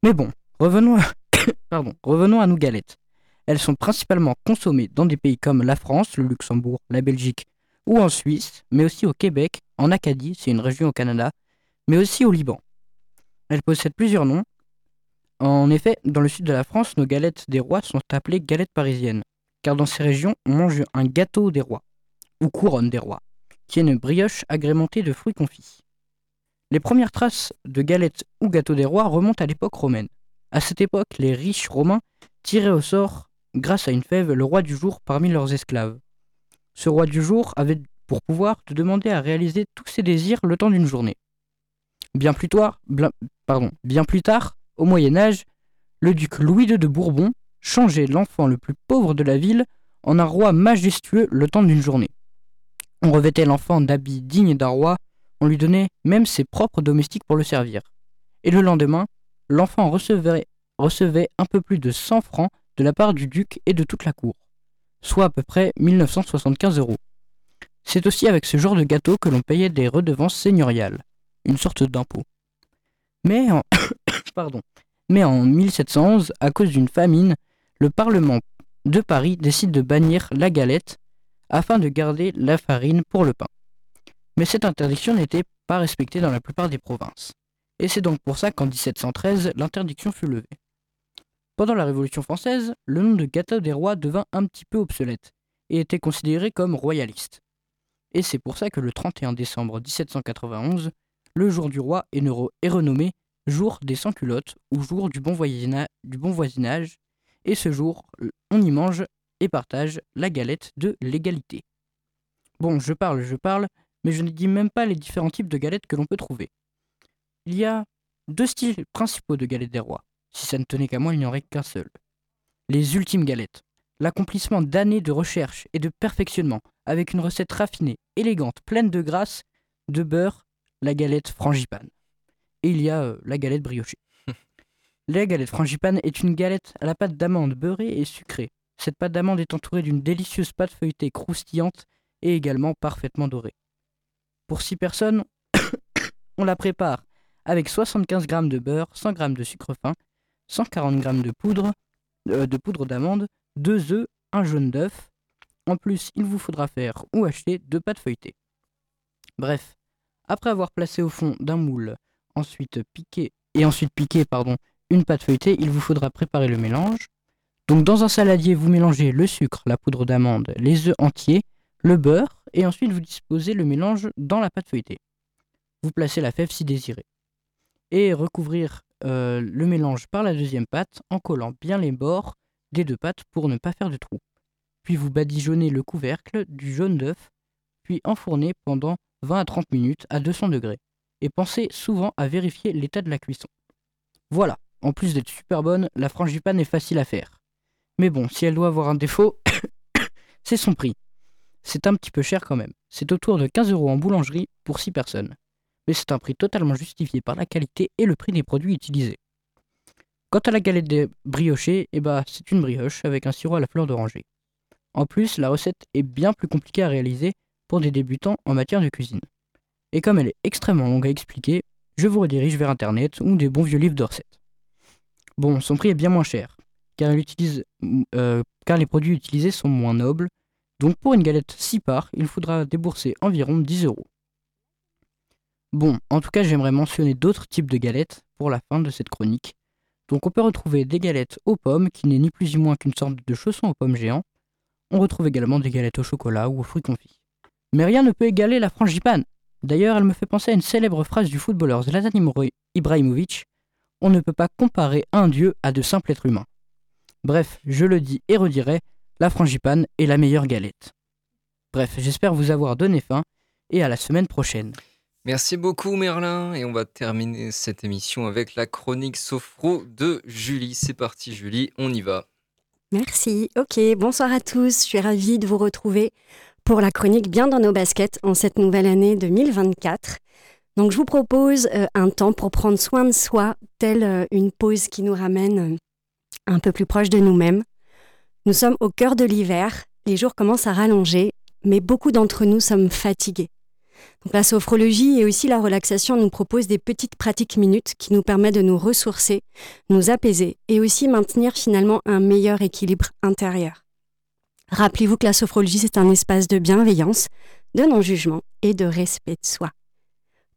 Mais bon, revenons à, pardon, revenons à nos galettes. Elles sont principalement consommées dans des pays comme la France, le Luxembourg, la Belgique ou en Suisse, mais aussi au Québec, en Acadie, c'est une région au Canada, mais aussi au Liban. Elles possèdent plusieurs noms. En effet, dans le sud de la France, nos galettes des rois sont appelées galettes parisiennes, car dans ces régions, on mange un gâteau des rois, ou couronne des rois, qui est une brioche agrémentée de fruits confits. Les premières traces de galettes ou gâteaux des rois remontent à l'époque romaine. À cette époque, les riches romains tiraient au sort, grâce à une fève, le roi du jour parmi leurs esclaves. Ce roi du jour avait pour pouvoir de demander à réaliser tous ses désirs le temps d'une journée. Bien plus tard, bien plus tard, au Moyen Âge, le duc Louis II de Bourbon changeait l'enfant le plus pauvre de la ville en un roi majestueux le temps d'une journée. On revêtait l'enfant d'habits dignes d'un roi, on lui donnait même ses propres domestiques pour le servir. Et le lendemain, l'enfant recevait, un peu plus de 100 francs de la part du duc et de toute la cour, soit à peu près 1975 euros. C'est aussi avec ce genre de gâteau que l'on payait des redevances seigneuriales, une sorte d'impôt. Mais pardon, mais en 1711, à cause d'une famine, le Parlement de Paris décide de bannir la galette afin de garder la farine pour le pain. Mais cette interdiction n'était pas respectée dans la plupart des provinces. Et c'est donc pour ça qu'en 1713, l'interdiction fut levée. Pendant la Révolution française, le nom de gâteau des rois devint un petit peu obsolète et était considéré comme royaliste. Et c'est pour ça que le 31 décembre 1791, le jour du roi est, renommé jour des sans-culottes ou jour du bon, du bon voisinage, et ce jour, on y mange et partage la galette de l'égalité. Bon, je parle, je parle, mais je ne dis même pas les différents types de galettes que l'on peut trouver. Il y a deux styles principaux de galettes des rois. Si ça ne tenait qu'à moi, il n'y aurait qu'un seul. Les ultimes galettes. L'accomplissement d'années de recherche et de perfectionnement, avec une recette raffinée, élégante, pleine de grâce, de beurre, la galette frangipane. Et il y a euh, la galette briochée. La galette frangipane est une galette à la pâte d'amande beurrée et sucrée. Cette pâte d'amande est entourée d'une délicieuse pâte feuilletée croustillante et également parfaitement dorée. Pour 6 personnes, on la prépare avec 75 g de beurre, 100 g de sucre fin, 140 g de poudre euh, de poudre d'amande, 2 œufs, un jaune d'œuf. En plus, il vous faudra faire ou acheter deux pâtes feuilletées. Bref, après avoir placé au fond d'un moule, ensuite piqué et ensuite piqué pardon, une pâte feuilletée, il vous faudra préparer le mélange. Donc dans un saladier, vous mélangez le sucre, la poudre d'amande, les œufs entiers, le beurre et ensuite vous disposez le mélange dans la pâte feuilletée. Vous placez la fève si désiré. Et recouvrir euh, le mélange par la deuxième pâte en collant bien les bords des deux pâtes pour ne pas faire de trous. Puis vous badigeonnez le couvercle du jaune d'œuf, puis enfournez pendant 20 à 30 minutes à 200 degrés. Et pensez souvent à vérifier l'état de la cuisson. Voilà, en plus d'être super bonne, la frangipane est facile à faire. Mais bon, si elle doit avoir un défaut, c'est son prix. C'est un petit peu cher quand même. C'est autour de 15 euros en boulangerie pour 6 personnes. Mais c'est un prix totalement justifié par la qualité et le prix des produits utilisés. Quant à la galette des briochées, eh bah, c'est une brioche avec un sirop à la fleur d'oranger. En plus, la recette est bien plus compliquée à réaliser pour des débutants en matière de cuisine. Et comme elle est extrêmement longue à expliquer, je vous redirige vers internet ou des bons vieux livres de recettes. Bon, son prix est bien moins cher, euh, car les produits utilisés sont moins nobles, donc pour une galette 6 parts, il faudra débourser environ 10 euros. Bon, en tout cas, j'aimerais mentionner d'autres types de galettes pour la fin de cette chronique. Donc on peut retrouver des galettes aux pommes, qui n'est ni plus ni moins qu'une sorte de chausson aux pommes géants. On retrouve également des galettes au chocolat ou aux fruits confits. Mais rien ne peut égaler la frangipane. D'ailleurs, elle me fait penser à une célèbre phrase du footballeur Zlatan Ibrahimovic on ne peut pas comparer un dieu à de simples êtres humains. Bref, je le dis et redirai, la frangipane est la meilleure galette. Bref, j'espère vous avoir donné faim et à la semaine prochaine. Merci beaucoup Merlin et on va terminer cette émission avec la chronique sophro de Julie. C'est parti Julie, on y va. Merci. Ok, bonsoir à tous. Je suis ravie de vous retrouver pour la chronique Bien dans nos baskets en cette nouvelle année 2024. Donc je vous propose euh, un temps pour prendre soin de soi, telle euh, une pause qui nous ramène euh, un peu plus proche de nous-mêmes. Nous sommes au cœur de l'hiver, les jours commencent à rallonger, mais beaucoup d'entre nous sommes fatigués. La sophrologie et aussi la relaxation nous proposent des petites pratiques minutes qui nous permettent de nous ressourcer, nous apaiser et aussi maintenir finalement un meilleur équilibre intérieur. Rappelez-vous que la sophrologie, c'est un espace de bienveillance, de non-jugement et de respect de soi.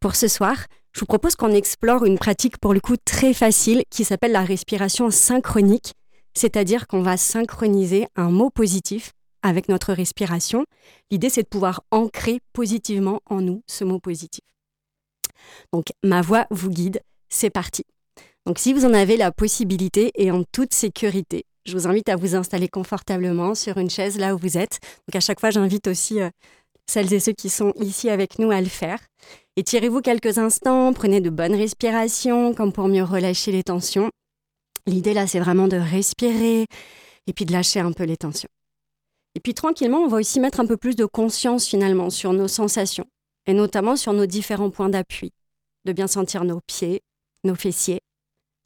Pour ce soir, je vous propose qu'on explore une pratique pour le coup très facile qui s'appelle la respiration synchronique, c'est-à-dire qu'on va synchroniser un mot positif avec notre respiration. L'idée, c'est de pouvoir ancrer positivement en nous ce mot positif. Donc, ma voix vous guide, c'est parti. Donc, si vous en avez la possibilité et en toute sécurité, je vous invite à vous installer confortablement sur une chaise là où vous êtes. Donc, à chaque fois, j'invite aussi euh, celles et ceux qui sont ici avec nous à le faire. Étirez-vous quelques instants, prenez de bonnes respirations comme pour mieux relâcher les tensions. L'idée là, c'est vraiment de respirer et puis de lâcher un peu les tensions. Et puis tranquillement, on va aussi mettre un peu plus de conscience finalement sur nos sensations, et notamment sur nos différents points d'appui, de bien sentir nos pieds, nos fessiers,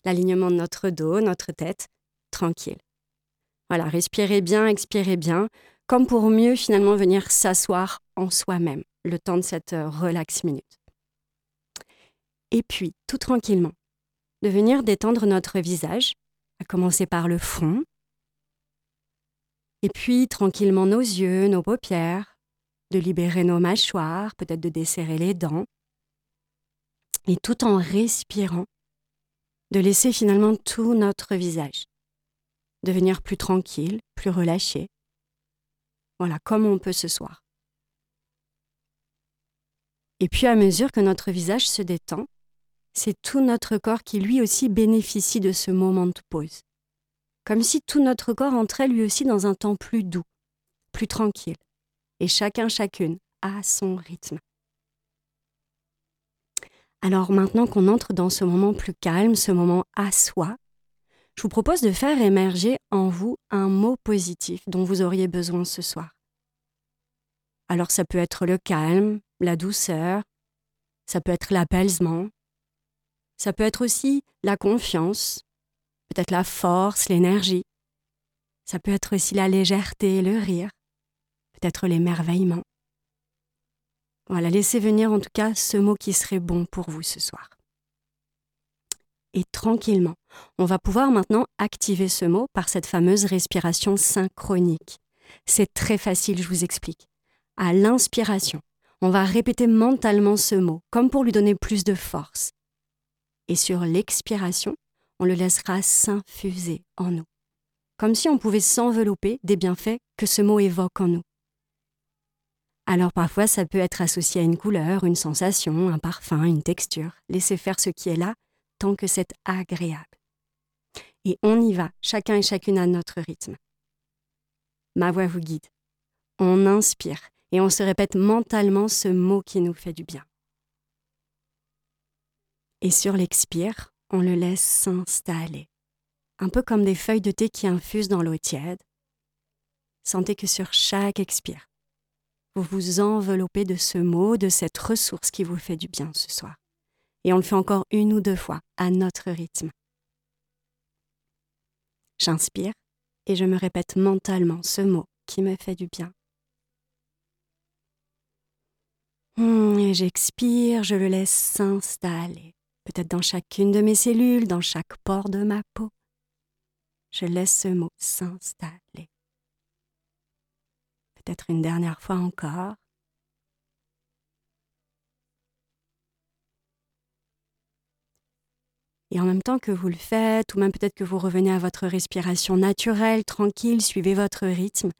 l'alignement de notre dos, notre tête, tranquille. Voilà, respirez bien, expirez bien, comme pour mieux finalement venir s'asseoir en soi-même, le temps de cette euh, relax minute. Et puis, tout tranquillement, de venir détendre notre visage, à commencer par le front, et puis tranquillement nos yeux, nos paupières, de libérer nos mâchoires, peut-être de desserrer les dents. Et tout en respirant, de laisser finalement tout notre visage devenir plus tranquille, plus relâché. Voilà, comme on peut ce soir. Et puis à mesure que notre visage se détend, c'est tout notre corps qui lui aussi bénéficie de ce moment de pause comme si tout notre corps entrait lui aussi dans un temps plus doux, plus tranquille, et chacun chacune à son rythme. Alors maintenant qu'on entre dans ce moment plus calme, ce moment à soi, je vous propose de faire émerger en vous un mot positif dont vous auriez besoin ce soir. Alors ça peut être le calme, la douceur, ça peut être l'apaisement, ça peut être aussi la confiance, peut-être la force, l'énergie. Ça peut être aussi la légèreté, le rire, peut-être l'émerveillement. Voilà, laissez venir en tout cas ce mot qui serait bon pour vous ce soir. Et tranquillement, on va pouvoir maintenant activer ce mot par cette fameuse respiration synchronique. C'est très facile, je vous explique. À l'inspiration, on va répéter mentalement ce mot, comme pour lui donner plus de force. Et sur l'expiration, on le laissera s'infuser en nous, comme si on pouvait s'envelopper des bienfaits que ce mot évoque en nous. Alors parfois ça peut être associé à une couleur, une sensation, un parfum, une texture. Laissez faire ce qui est là tant que c'est agréable. Et on y va, chacun et chacune à notre rythme. Ma voix vous guide. On inspire et on se répète mentalement ce mot qui nous fait du bien. Et sur l'expire, on le laisse s'installer, un peu comme des feuilles de thé qui infusent dans l'eau tiède. Sentez que sur chaque expire, vous vous enveloppez de ce mot, de cette ressource qui vous fait du bien ce soir. Et on le fait encore une ou deux fois à notre rythme. J'inspire et je me répète mentalement ce mot qui me fait du bien. Hmm, et j'expire, je le laisse s'installer peut-être dans chacune de mes cellules, dans chaque pore de ma peau. Je laisse ce mot s'installer. Peut-être une dernière fois encore. Et en même temps que vous le faites, ou même peut-être que vous revenez à votre respiration naturelle, tranquille, suivez votre rythme,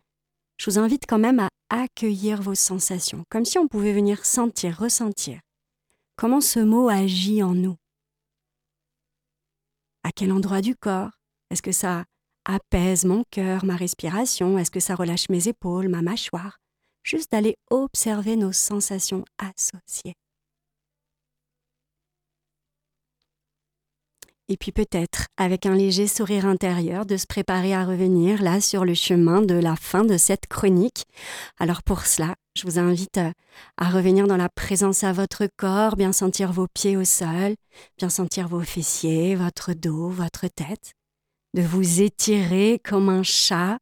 je vous invite quand même à accueillir vos sensations, comme si on pouvait venir sentir, ressentir comment ce mot agit en nous? À quel endroit du corps? Est-ce que ça apaise mon cœur, ma respiration? Est-ce que ça relâche mes épaules, ma mâchoire? Juste d'aller observer nos sensations associées. Et puis peut-être, avec un léger sourire intérieur, de se préparer à revenir là sur le chemin de la fin de cette chronique. Alors pour cela, je vous invite euh, à revenir dans la présence à votre corps, bien sentir vos pieds au sol, bien sentir vos fessiers, votre dos, votre tête, de vous étirer comme un chat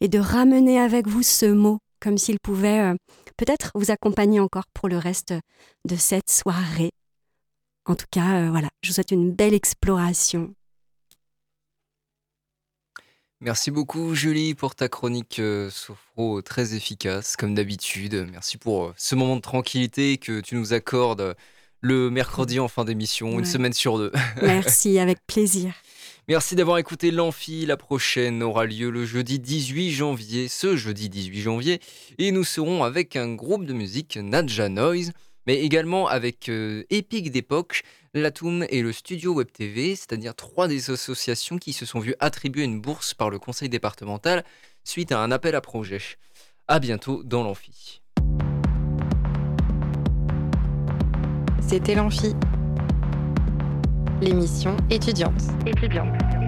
et de ramener avec vous ce mot comme s'il pouvait euh, peut-être vous accompagner encore pour le reste de cette soirée en tout cas, euh, voilà, je vous souhaite une belle exploration. Merci beaucoup Julie pour ta chronique euh, sophro très efficace comme d'habitude. Merci pour euh, ce moment de tranquillité que tu nous accordes le mercredi en fin d'émission, une semaine sur deux. Merci, avec plaisir. Merci d'avoir écouté l'Amphi. La prochaine aura lieu le jeudi 18 janvier, ce jeudi 18 janvier, et nous serons avec un groupe de musique Nadja Noise mais également avec euh, Epic d'époque, l'Atum et le Studio Web TV, c'est-à-dire trois des associations qui se sont vues attribuer une bourse par le conseil départemental suite à un appel à projet. A bientôt dans l'amphi. C'était l'amphi, l'émission étudiante. Étudiante.